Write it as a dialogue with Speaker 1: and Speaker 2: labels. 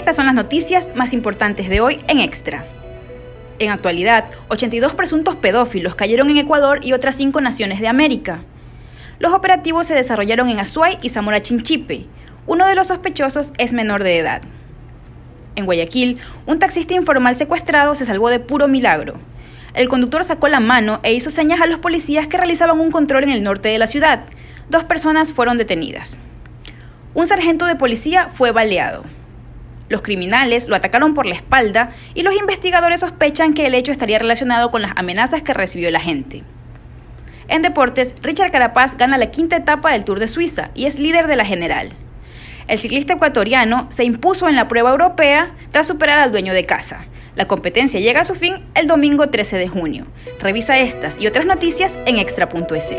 Speaker 1: Estas son las noticias más importantes de hoy en Extra. En actualidad, 82 presuntos pedófilos cayeron en Ecuador y otras cinco naciones de América. Los operativos se desarrollaron en Azuay y Zamora Chinchipe. Uno de los sospechosos es menor de edad. En Guayaquil, un taxista informal secuestrado se salvó de puro milagro. El conductor sacó la mano e hizo señas a los policías que realizaban un control en el norte de la ciudad. Dos personas fueron detenidas. Un sargento de policía fue baleado. Los criminales lo atacaron por la espalda y los investigadores sospechan que el hecho estaría relacionado con las amenazas que recibió la gente. En deportes, Richard Carapaz gana la quinta etapa del Tour de Suiza y es líder de la general. El ciclista ecuatoriano se impuso en la prueba europea tras superar al dueño de casa. La competencia llega a su fin el domingo 13 de junio. Revisa estas y otras noticias en extra.es.